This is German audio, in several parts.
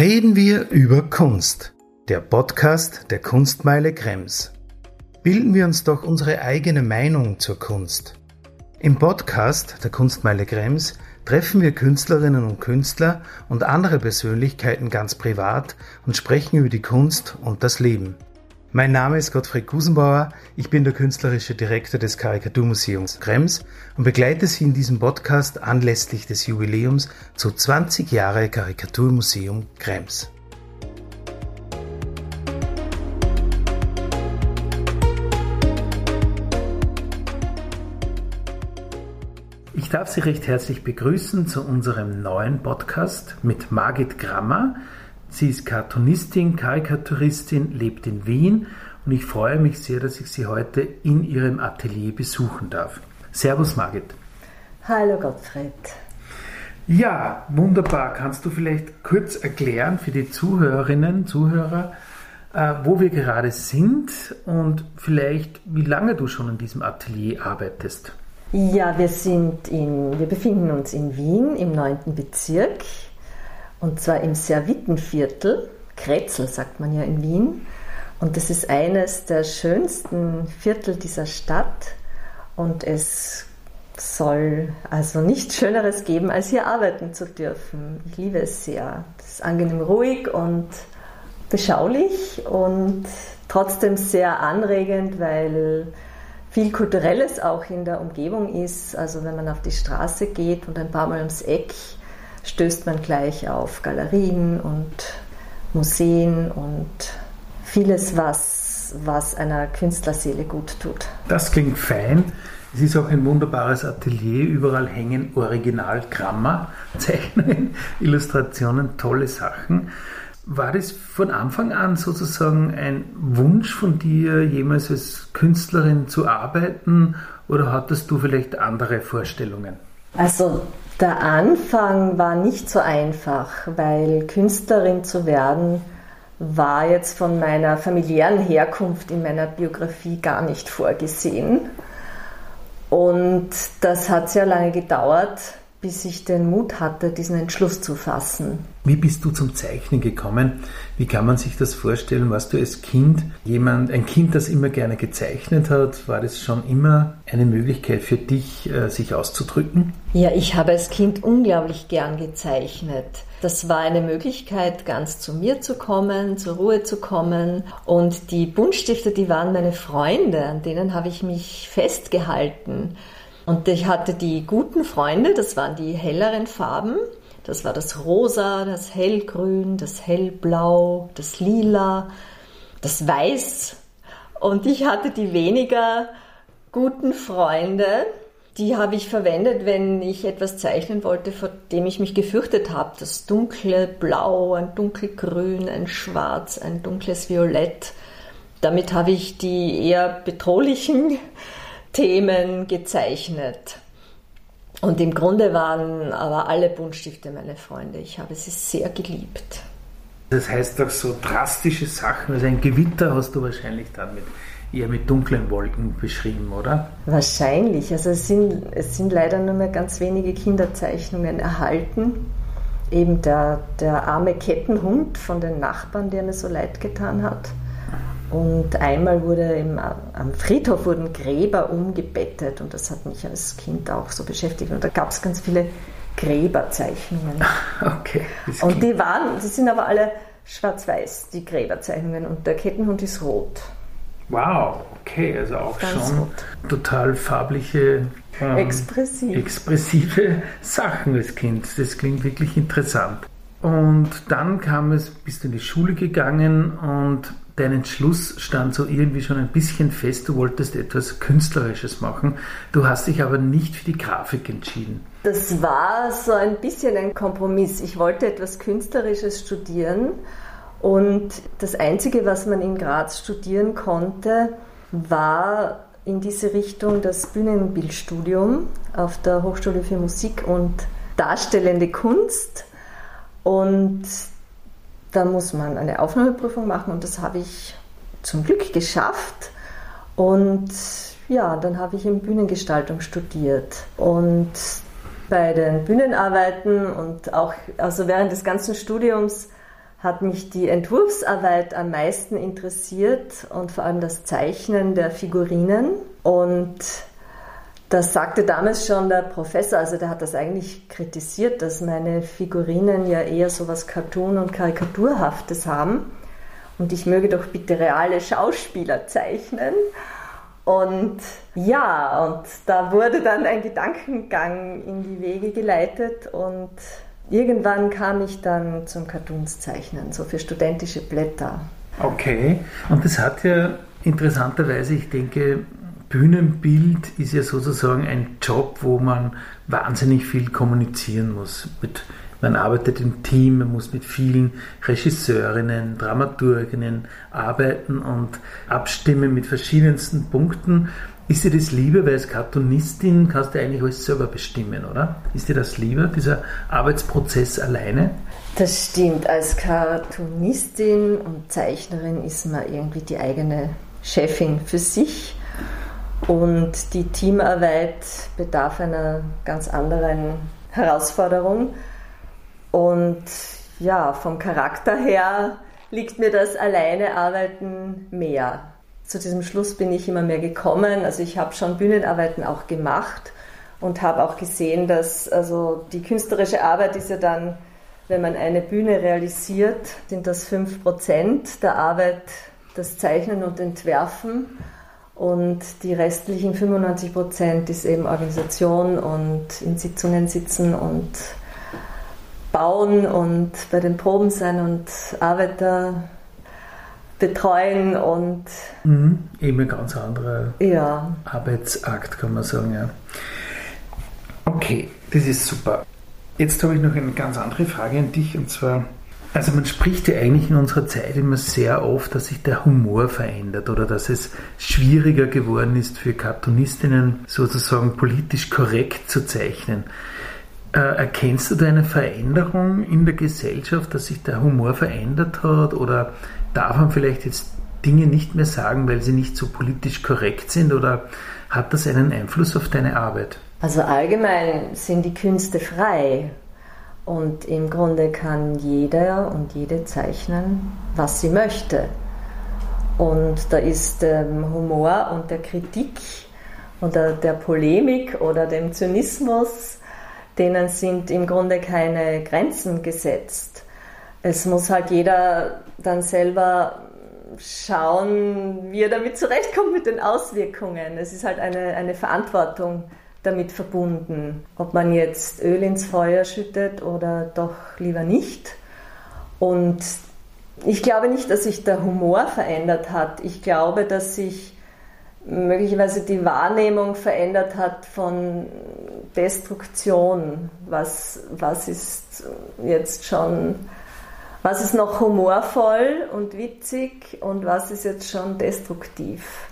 Reden wir über Kunst, der Podcast der Kunstmeile Krems. Bilden wir uns doch unsere eigene Meinung zur Kunst. Im Podcast der Kunstmeile Krems treffen wir Künstlerinnen und Künstler und andere Persönlichkeiten ganz privat und sprechen über die Kunst und das Leben. Mein Name ist Gottfried Gusenbauer, ich bin der künstlerische Direktor des Karikaturmuseums Krems und begleite Sie in diesem Podcast anlässlich des Jubiläums zu 20 Jahre Karikaturmuseum Krems. Ich darf Sie recht herzlich begrüßen zu unserem neuen Podcast mit Margit Grammer, Sie ist Cartoonistin, Karikaturistin, lebt in Wien und ich freue mich sehr, dass ich Sie heute in Ihrem Atelier besuchen darf. Servus Margit. Hallo Gottfried. Ja, wunderbar. Kannst du vielleicht kurz erklären für die Zuhörerinnen, Zuhörer, äh, wo wir gerade sind und vielleicht wie lange du schon in diesem Atelier arbeitest? Ja, wir sind in, wir befinden uns in Wien im 9. Bezirk und zwar im Servitenviertel. Kretzel sagt man ja in Wien. Und das ist eines der schönsten Viertel dieser Stadt. Und es soll also nichts Schöneres geben, als hier arbeiten zu dürfen. Ich liebe es sehr. Es ist angenehm ruhig und beschaulich und trotzdem sehr anregend, weil viel Kulturelles auch in der Umgebung ist. Also wenn man auf die Straße geht und ein paar Mal ums Eck stößt man gleich auf Galerien und Museen und vieles, was, was einer Künstlerseele gut tut. Das klingt fein. Es ist auch ein wunderbares Atelier. Überall hängen Original-Gramma, Zeichnungen, Illustrationen, tolle Sachen. War das von Anfang an sozusagen ein Wunsch von dir, jemals als Künstlerin zu arbeiten oder hattest du vielleicht andere Vorstellungen? Also der Anfang war nicht so einfach, weil Künstlerin zu werden war jetzt von meiner familiären Herkunft in meiner Biografie gar nicht vorgesehen. Und das hat sehr lange gedauert, bis ich den Mut hatte, diesen Entschluss zu fassen. Wie bist du zum Zeichnen gekommen? Wie kann man sich das vorstellen? Warst du als Kind jemand, ein Kind, das immer gerne gezeichnet hat? War das schon immer eine Möglichkeit für dich, äh, sich auszudrücken? Ja, ich habe als Kind unglaublich gern gezeichnet. Das war eine Möglichkeit, ganz zu mir zu kommen, zur Ruhe zu kommen. Und die Buntstifte, die waren meine Freunde, an denen habe ich mich festgehalten. Und ich hatte die guten Freunde, das waren die helleren Farben. Das war das Rosa, das Hellgrün, das Hellblau, das Lila, das Weiß. Und ich hatte die weniger guten Freunde, die habe ich verwendet, wenn ich etwas zeichnen wollte, vor dem ich mich gefürchtet habe. Das dunkle Blau, ein dunkelgrün, ein Schwarz, ein dunkles Violett. Damit habe ich die eher bedrohlichen Themen gezeichnet. Und im Grunde waren aber alle Buntstifte meine Freunde. Ich habe sie sehr geliebt. Das heißt doch so drastische Sachen, also ein Gewitter hast du wahrscheinlich dann mit eher mit dunklen Wolken beschrieben, oder? Wahrscheinlich. Also es sind, es sind leider nur mehr ganz wenige Kinderzeichnungen erhalten. Eben der, der arme Kettenhund von den Nachbarn, der mir so leid getan hat. Und einmal wurde im, am Friedhof wurden Gräber umgebettet und das hat mich als Kind auch so beschäftigt. Und da gab es ganz viele Gräberzeichnungen. Okay. Und die waren, die sind aber alle schwarz-weiß, die Gräberzeichnungen. Und der Kettenhund ist rot. Wow, okay, also auch Ganz schon rot. total farbliche, ähm, Expressiv. expressive Sachen als Kind. Das klingt wirklich interessant. Und dann kam es, bist du in die Schule gegangen und dein Entschluss stand so irgendwie schon ein bisschen fest, du wolltest etwas Künstlerisches machen. Du hast dich aber nicht für die Grafik entschieden. Das war so ein bisschen ein Kompromiss. Ich wollte etwas Künstlerisches studieren und das Einzige, was man in Graz studieren konnte, war in diese Richtung das Bühnenbildstudium auf der Hochschule für Musik und Darstellende Kunst. Und da muss man eine Aufnahmeprüfung machen und das habe ich zum Glück geschafft. Und ja, dann habe ich in Bühnengestaltung studiert. Und bei den Bühnenarbeiten und auch also während des ganzen Studiums hat mich die Entwurfsarbeit am meisten interessiert und vor allem das Zeichnen der Figurinen. Und das sagte damals schon der Professor, also der hat das eigentlich kritisiert, dass meine Figurinen ja eher so was Cartoon- und Karikaturhaftes haben. Und ich möge doch bitte reale Schauspieler zeichnen. Und ja, und da wurde dann ein Gedankengang in die Wege geleitet und irgendwann kam ich dann zum Cartoonszeichnen, so für studentische Blätter. Okay, und das hat ja interessanterweise, ich denke, Bühnenbild ist ja sozusagen ein Job, wo man wahnsinnig viel kommunizieren muss. Mit, man arbeitet im Team, man muss mit vielen Regisseurinnen, Dramaturginnen arbeiten und abstimmen mit verschiedensten Punkten. Ist dir das lieber, weil als Cartoonistin kannst du eigentlich alles selber bestimmen, oder? Ist dir das lieber, dieser Arbeitsprozess alleine? Das stimmt. Als Cartoonistin und Zeichnerin ist man irgendwie die eigene Chefin für sich. Und die Teamarbeit bedarf einer ganz anderen Herausforderung. Und ja, vom Charakter her liegt mir das alleine Arbeiten mehr. Zu diesem Schluss bin ich immer mehr gekommen. Also ich habe schon Bühnenarbeiten auch gemacht und habe auch gesehen, dass also die künstlerische Arbeit ist ja dann, wenn man eine Bühne realisiert, sind das 5% der Arbeit das Zeichnen und Entwerfen. Und die restlichen 95 Prozent ist eben Organisation und in Sitzungen sitzen und bauen und bei den Proben sein und Arbeiter betreuen und mhm, eben ein ganz anderer ja. Arbeitsakt, kann man sagen, ja. Okay, das ist super. Jetzt habe ich noch eine ganz andere Frage an dich und zwar also man spricht ja eigentlich in unserer Zeit immer sehr oft, dass sich der Humor verändert oder dass es schwieriger geworden ist für Cartoonistinnen sozusagen politisch korrekt zu zeichnen. Äh, erkennst du da eine Veränderung in der Gesellschaft, dass sich der Humor verändert hat oder darf man vielleicht jetzt Dinge nicht mehr sagen, weil sie nicht so politisch korrekt sind oder hat das einen Einfluss auf deine Arbeit? Also allgemein sind die Künste frei und im Grunde kann jeder und jede zeichnen, was sie möchte. Und da ist dem Humor und der Kritik oder der Polemik oder dem Zynismus, denen sind im Grunde keine Grenzen gesetzt. Es muss halt jeder dann selber schauen, wie er damit zurechtkommt mit den Auswirkungen. Es ist halt eine, eine Verantwortung, damit verbunden, ob man jetzt Öl ins Feuer schüttet oder doch lieber nicht. Und ich glaube nicht, dass sich der Humor verändert hat. Ich glaube, dass sich möglicherweise die Wahrnehmung verändert hat von Destruktion. Was, was ist jetzt schon, was ist noch humorvoll und witzig und was ist jetzt schon destruktiv?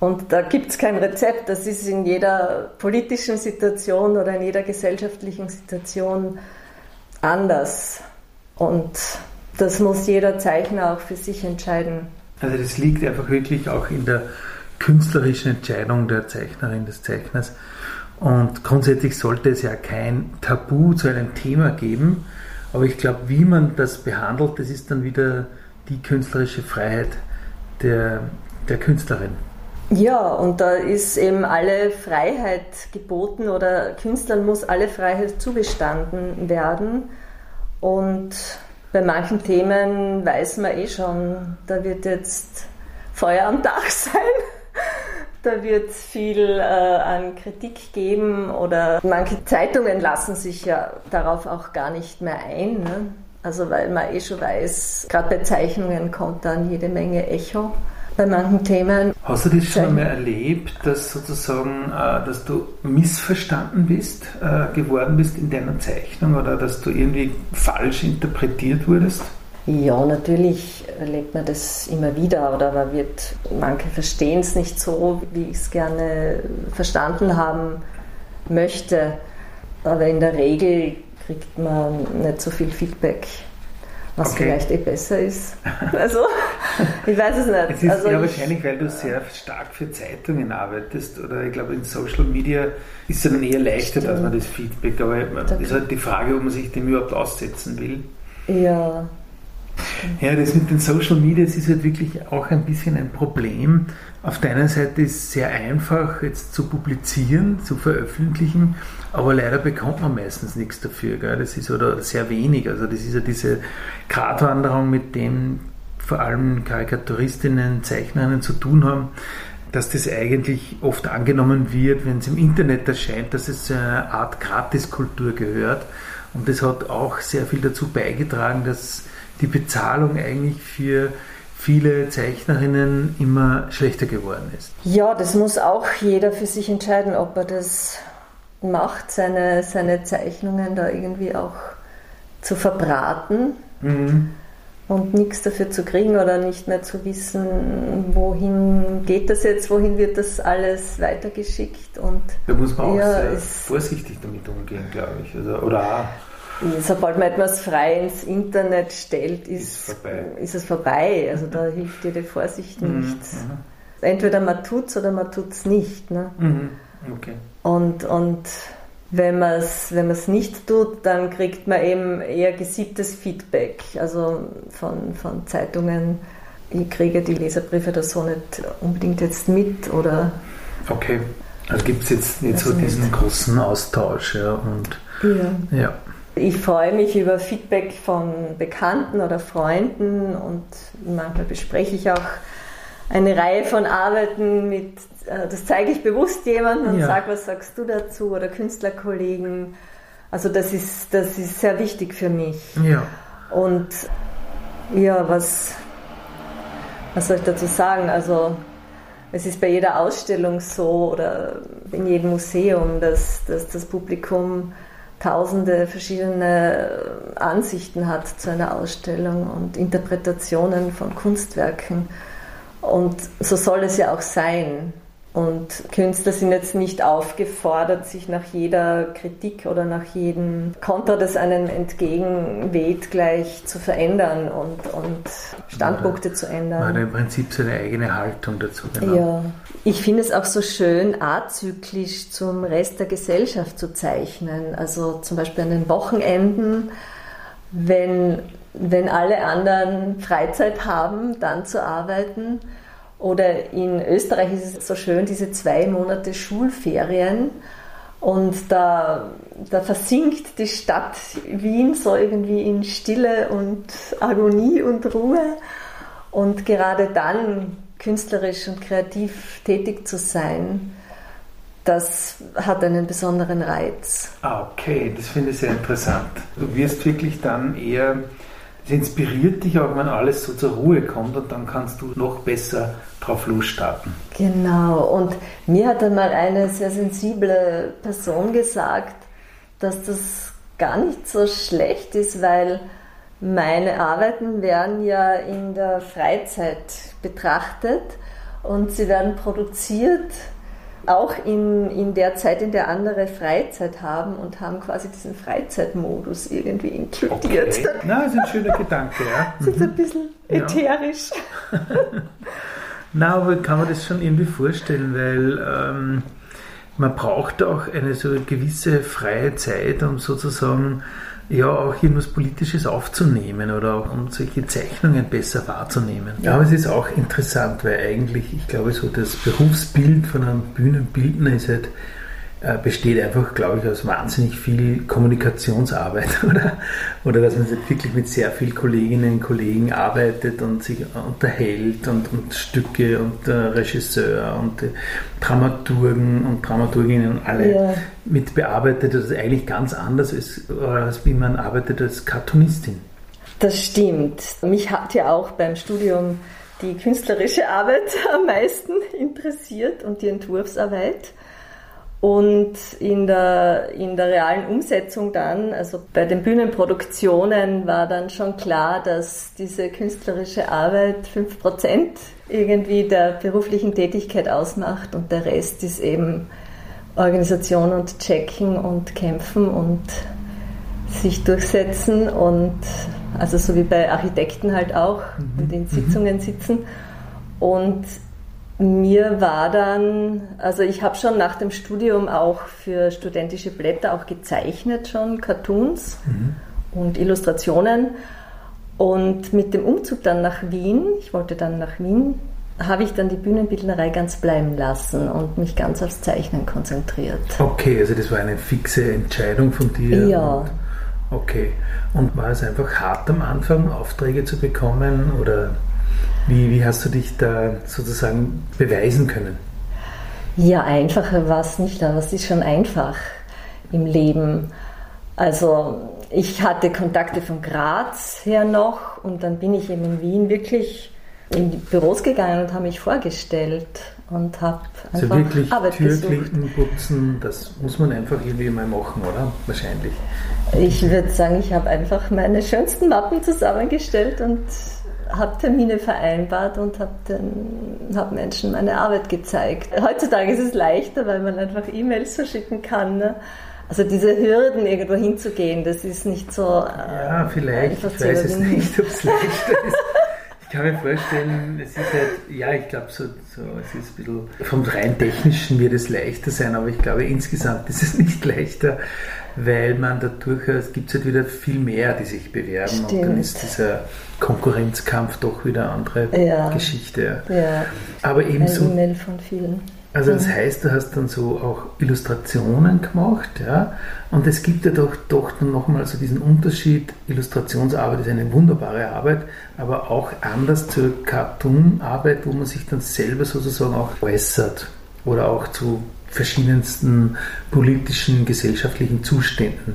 Und da gibt es kein Rezept, das ist in jeder politischen Situation oder in jeder gesellschaftlichen Situation anders. Und das muss jeder Zeichner auch für sich entscheiden. Also das liegt einfach wirklich auch in der künstlerischen Entscheidung der Zeichnerin, des Zeichners. Und grundsätzlich sollte es ja kein Tabu zu einem Thema geben. Aber ich glaube, wie man das behandelt, das ist dann wieder die künstlerische Freiheit der, der Künstlerin. Ja, und da ist eben alle Freiheit geboten oder Künstlern muss alle Freiheit zugestanden werden. Und bei manchen Themen weiß man eh schon, da wird jetzt Feuer am Dach sein. Da wird viel äh, an Kritik geben oder manche Zeitungen lassen sich ja darauf auch gar nicht mehr ein. Ne? Also weil man eh schon weiß, gerade bei Zeichnungen kommt dann jede Menge Echo bei manchen Themen. Hast du das schon einmal erlebt, dass sozusagen, äh, dass du missverstanden bist, äh, geworden bist in deiner Zeichnung oder dass du irgendwie falsch interpretiert wurdest? Ja, natürlich erlebt man das immer wieder oder man wird, manche verstehen es nicht so, wie ich es gerne verstanden haben möchte. Aber in der Regel kriegt man nicht so viel Feedback was okay. vielleicht eh besser ist. Also, ich weiß es nicht. Es ist also ja wahrscheinlich, weil du sehr stark für Zeitungen arbeitest oder ich glaube in Social Media ist es dann eher leichter, dass man das Feedback, aber es ist halt die Frage, ob man sich dem überhaupt aussetzen will. Ja, Ja, das mit den Social Media ist halt wirklich auch ein bisschen ein Problem. Auf der einen Seite ist es sehr einfach, jetzt zu publizieren, zu veröffentlichen, aber leider bekommt man meistens nichts dafür. Gell? Das ist oder sehr wenig. Also das ist ja diese Gratwanderung, mit dem vor allem Karikaturistinnen, Zeichnerinnen zu tun haben, dass das eigentlich oft angenommen wird, wenn es im Internet erscheint, dass es zu einer Art Gratiskultur gehört. Und das hat auch sehr viel dazu beigetragen, dass die Bezahlung eigentlich für viele Zeichnerinnen immer schlechter geworden ist. Ja, das muss auch jeder für sich entscheiden, ob er das macht, seine, seine Zeichnungen da irgendwie auch zu verbraten. Mhm und nichts dafür zu kriegen oder nicht mehr zu wissen, wohin geht das jetzt, wohin wird das alles weitergeschickt. Und da muss man auch sehr vorsichtig damit umgehen, glaube ich. Also, oder Sobald man etwas frei ins Internet stellt, ist, ist, ist es vorbei. Also da hilft dir die Vorsicht mhm, nichts. Mhm. Entweder man tut es oder man tut es nicht. Ne? Mhm. Okay. Und, und wenn man es wenn nicht tut, dann kriegt man eben eher gesiebtes Feedback, also von, von Zeitungen. Ich kriege die Leserbriefe da so nicht unbedingt jetzt mit oder. Okay, also gibt es jetzt nicht also so diesen nicht. großen Austausch, ja. Und, ja. ja. Ich freue mich über Feedback von Bekannten oder Freunden und manchmal bespreche ich auch eine Reihe von Arbeiten mit äh, das zeige ich bewusst jemandem und ja. sage, was sagst du dazu oder Künstlerkollegen. Also das ist, das ist sehr wichtig für mich. Ja. Und ja, was, was soll ich dazu sagen? Also es ist bei jeder Ausstellung so oder in jedem Museum, dass, dass das Publikum tausende verschiedene Ansichten hat zu einer Ausstellung und Interpretationen von Kunstwerken. Und so soll es ja auch sein. Und Künstler sind jetzt nicht aufgefordert, sich nach jeder Kritik oder nach jedem Kontra, das einem entgegenweht, gleich zu verändern und, und Standpunkte zu ändern. Man hat im Prinzip seine eigene Haltung dazu. Genau. Ja, ich finde es auch so schön, azyklisch zum Rest der Gesellschaft zu zeichnen. Also zum Beispiel an den Wochenenden, wenn, wenn alle anderen Freizeit haben, dann zu arbeiten oder in Österreich ist es so schön, diese zwei Monate Schulferien. Und da, da versinkt die Stadt Wien so irgendwie in Stille und Agonie und Ruhe. Und gerade dann künstlerisch und kreativ tätig zu sein, das hat einen besonderen Reiz. Ah, okay, das finde ich sehr interessant. Du wirst wirklich dann eher es inspiriert dich auch, wenn alles so zur Ruhe kommt und dann kannst du noch besser drauf losstarten. Genau, und mir hat einmal eine sehr sensible Person gesagt, dass das gar nicht so schlecht ist, weil meine Arbeiten werden ja in der Freizeit betrachtet und sie werden produziert auch in, in der Zeit, in der andere Freizeit haben und haben quasi diesen Freizeitmodus irgendwie inkludiert. Okay. Na, das ist ein schöner Gedanke, ja. Das ist ein bisschen ätherisch. Ja. Na, aber kann man das schon irgendwie vorstellen, weil ähm, man braucht auch eine so gewisse freie Zeit, um sozusagen ja auch irgendwas Politisches aufzunehmen oder auch um solche Zeichnungen besser wahrzunehmen. Ja. Aber es ist auch interessant, weil eigentlich, ich glaube, so das Berufsbild von einem Bühnenbildner ist halt besteht einfach, glaube ich, aus wahnsinnig viel Kommunikationsarbeit oder, oder dass man wirklich mit sehr vielen Kolleginnen und Kollegen arbeitet und sich unterhält und, und Stücke und äh, Regisseur und äh, Dramaturgen und Dramaturginnen und alle ja. mit bearbeitet. Das ist eigentlich ganz anders, als, als wie man arbeitet als Cartoonistin. Das stimmt. Mich hat ja auch beim Studium die künstlerische Arbeit am meisten interessiert und die Entwurfsarbeit. Und in der, in der realen Umsetzung dann, also bei den Bühnenproduktionen war dann schon klar, dass diese künstlerische Arbeit fünf Prozent irgendwie der beruflichen Tätigkeit ausmacht und der Rest ist eben Organisation und Checken und Kämpfen und sich durchsetzen und also so wie bei Architekten halt auch, mhm. in Sitzungen sitzen. Und mir war dann, also ich habe schon nach dem Studium auch für studentische Blätter auch gezeichnet schon, Cartoons mhm. und Illustrationen. Und mit dem Umzug dann nach Wien, ich wollte dann nach Wien, habe ich dann die Bühnenbildnerei ganz bleiben lassen und mich ganz aufs Zeichnen konzentriert. Okay, also das war eine fixe Entscheidung von dir. Ja. Okay. Und war es einfach hart am Anfang, Aufträge zu bekommen oder wie, wie hast du dich da sozusagen beweisen können? Ja, einfacher war es nicht, aber es ist schon einfach im Leben. Also ich hatte Kontakte von Graz her noch und dann bin ich eben in Wien wirklich in die Büros gegangen und habe mich vorgestellt und habe einfach also wirklich Arbeit Türklinken putzen, das muss man einfach irgendwie mal machen, oder? Wahrscheinlich. Ich würde sagen, ich habe einfach meine schönsten Mappen zusammengestellt und habe Termine vereinbart und habe hab Menschen meine Arbeit gezeigt. Heutzutage ist es leichter, weil man einfach E-Mails verschicken kann. Ne? Also diese Hürden, irgendwo hinzugehen, das ist nicht so. Ja, vielleicht. Ich weiß es nicht, ob es leichter ist. Ich kann mir vorstellen, es ist halt, ja, ich glaube, so, so, es ist ein bisschen, vom rein technischen wird es leichter sein, aber ich glaube, insgesamt ist es nicht leichter, weil man dadurch, es gibt halt wieder viel mehr, die sich bewerben Stimmt. und dann ist dieser Konkurrenzkampf doch wieder eine andere ja. Geschichte. Ja. Aber ebenso. Ein E-Mail von vielen. Also das heißt, du hast dann so auch Illustrationen gemacht, ja, und es gibt ja doch, doch dann nochmal so diesen Unterschied, Illustrationsarbeit ist eine wunderbare Arbeit, aber auch anders zur Cartoon-Arbeit, wo man sich dann selber sozusagen auch äußert oder auch zu verschiedensten politischen, gesellschaftlichen Zuständen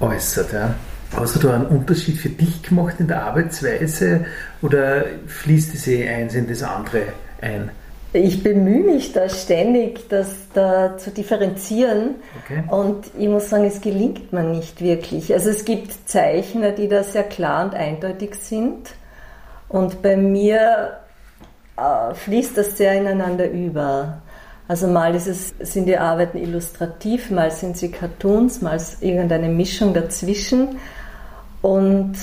äußert. Ja. Hast du da einen Unterschied für dich gemacht in der Arbeitsweise oder fließt das eh eins in das andere ein? Ich bemühe mich da ständig, das da zu differenzieren. Okay. Und ich muss sagen, es gelingt mir nicht wirklich. Also es gibt Zeichner, die da sehr klar und eindeutig sind. Und bei mir äh, fließt das sehr ineinander über. Also mal ist es, sind die Arbeiten illustrativ, mal sind sie Cartoons, mal ist irgendeine Mischung dazwischen. Und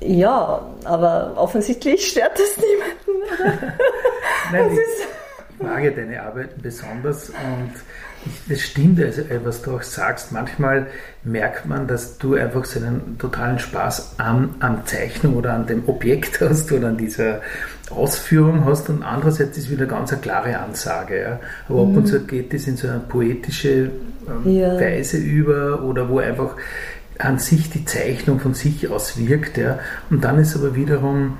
ja, aber offensichtlich stört das niemanden? Nein, ich, ich mag ja deine Arbeiten besonders und das stimmt, also, äh, was du auch sagst. Manchmal merkt man, dass du einfach so einen totalen Spaß an, an Zeichnung oder an dem Objekt hast oder an dieser Ausführung hast und andererseits ist wieder ganz eine klare Ansage. Ja. Aber mhm. ab und mhm. zu geht das in so eine poetische ähm, ja. Weise über oder wo einfach an sich die Zeichnung von sich aus wirkt. Ja. Und dann ist aber wiederum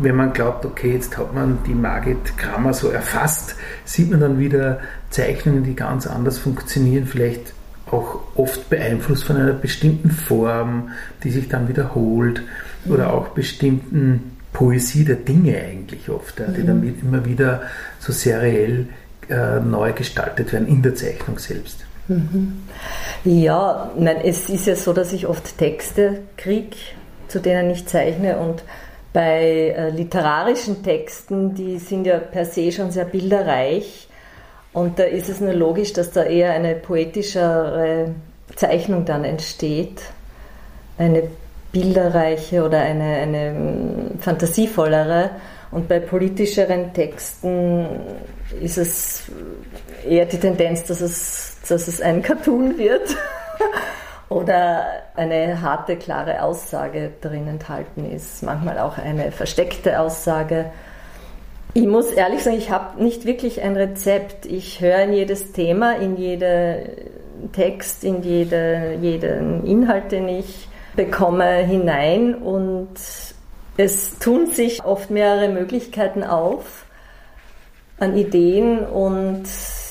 wenn man glaubt, okay, jetzt hat man die Margit Kramer so erfasst, sieht man dann wieder Zeichnungen, die ganz anders funktionieren, vielleicht auch oft beeinflusst von einer bestimmten Form, die sich dann wiederholt oder auch bestimmten Poesie der Dinge eigentlich oft, die dann mhm. immer wieder so seriell äh, neu gestaltet werden in der Zeichnung selbst. Mhm. Ja, nein, es ist ja so, dass ich oft Texte kriege, zu denen ich zeichne und bei äh, literarischen Texten, die sind ja per se schon sehr bilderreich und da ist es nur logisch, dass da eher eine poetischere Zeichnung dann entsteht, eine bilderreiche oder eine, eine mm, fantasievollere. Und bei politischeren Texten ist es eher die Tendenz, dass es, dass es ein Cartoon wird. oder eine harte, klare Aussage drin enthalten ist, manchmal auch eine versteckte Aussage. Ich muss ehrlich sagen, ich habe nicht wirklich ein Rezept. Ich höre in jedes Thema, in jeden Text, in jede, jeden Inhalt, den ich bekomme, hinein und es tun sich oft mehrere Möglichkeiten auf an Ideen und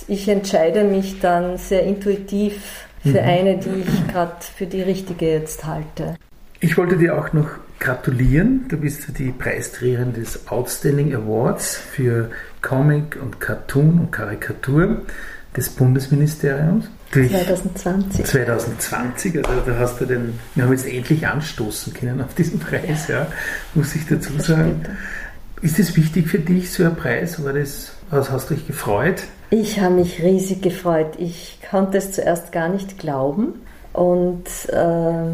ich entscheide mich dann sehr intuitiv für mhm. eine, die ich gerade für die richtige jetzt halte. Ich wollte dir auch noch gratulieren. Du bist die Preisträgerin des Outstanding Awards für Comic und Cartoon und Karikatur des Bundesministeriums. 2020. 2020, also da hast du den, wir haben jetzt endlich anstoßen können auf diesen Preis, ja, muss ich dazu sagen. Ist es wichtig für dich, so ein Preis? War das, was hast du dich gefreut? Ich habe mich riesig gefreut. Ich konnte es zuerst gar nicht glauben. Und äh,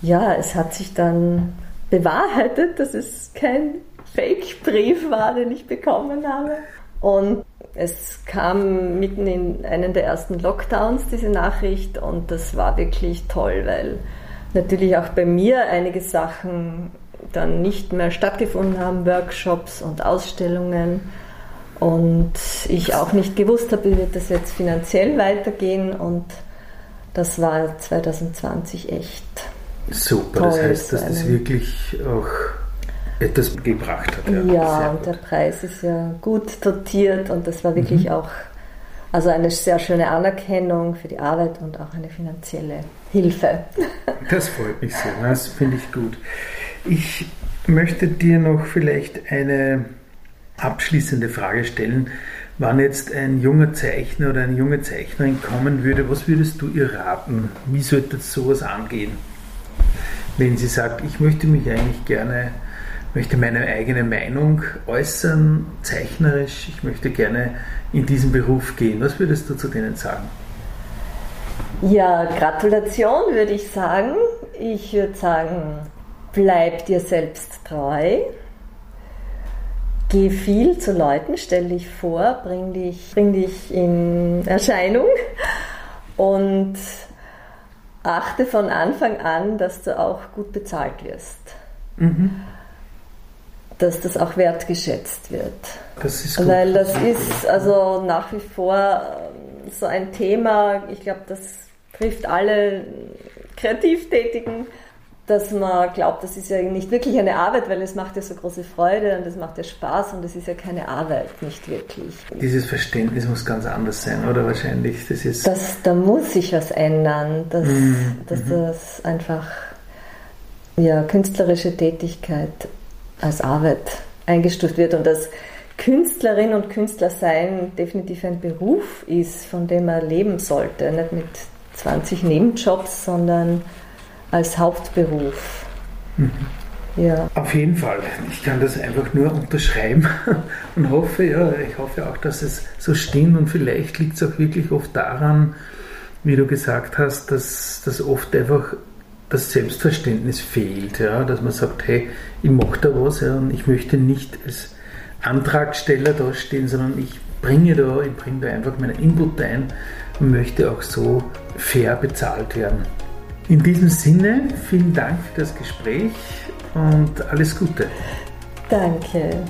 ja, es hat sich dann bewahrheitet, dass es kein Fake-Brief war, den ich bekommen habe. Und es kam mitten in einen der ersten Lockdowns, diese Nachricht. Und das war wirklich toll, weil natürlich auch bei mir einige Sachen dann nicht mehr stattgefunden haben, Workshops und Ausstellungen. Und ich auch nicht gewusst habe, wie wird das jetzt finanziell weitergehen. Und das war 2020 echt. Super, toll, das heißt, dass das wirklich auch etwas gebracht hat. Ja, ja und der Preis ist ja gut dotiert und das war wirklich mhm. auch also eine sehr schöne Anerkennung für die Arbeit und auch eine finanzielle Hilfe. Das freut mich sehr, das finde ich gut. Ich möchte dir noch vielleicht eine abschließende Frage stellen. Wann jetzt ein junger Zeichner oder eine junge Zeichnerin kommen würde, was würdest du ihr raten? Wie sollte sowas angehen? Wenn sie sagt, ich möchte mich eigentlich gerne möchte meine eigene Meinung äußern, zeichnerisch. Ich möchte gerne in diesen Beruf gehen. Was würdest du zu denen sagen? Ja, Gratulation würde ich sagen. Ich würde sagen, bleib dir selbst treu. Geh viel zu Leuten, stell dich vor, bring dich, bring dich in Erscheinung und achte von Anfang an, dass du auch gut bezahlt wirst. Mhm dass das auch wertgeschätzt wird. Das ist gut. Weil das ist also nach wie vor ähm, so ein Thema, ich glaube, das trifft alle Kreativtätigen, dass man glaubt, das ist ja nicht wirklich eine Arbeit, weil es macht ja so große Freude und es macht ja Spaß und es ist ja keine Arbeit, nicht wirklich. Dieses Verständnis muss ganz anders sein, oder wahrscheinlich? Das ist das, da muss sich was ändern, dass, mhm. dass mhm. das einfach ja, künstlerische Tätigkeit als Arbeit eingestuft wird und dass Künstlerin und Künstler sein definitiv ein Beruf ist, von dem er leben sollte. Nicht mit 20 Nebenjobs, sondern als Hauptberuf. Mhm. Ja. Auf jeden Fall. Ich kann das einfach nur unterschreiben und hoffe, ja, ich hoffe auch, dass es so stimmt und vielleicht liegt es auch wirklich oft daran, wie du gesagt hast, dass das oft einfach das Selbstverständnis fehlt, ja, dass man sagt, hey, ich mache da was ja, und ich möchte nicht als Antragsteller dastehen, sondern ich bringe da, ich bringe da einfach meinen Input ein und möchte auch so fair bezahlt werden. In diesem Sinne, vielen Dank für das Gespräch und alles Gute. Danke.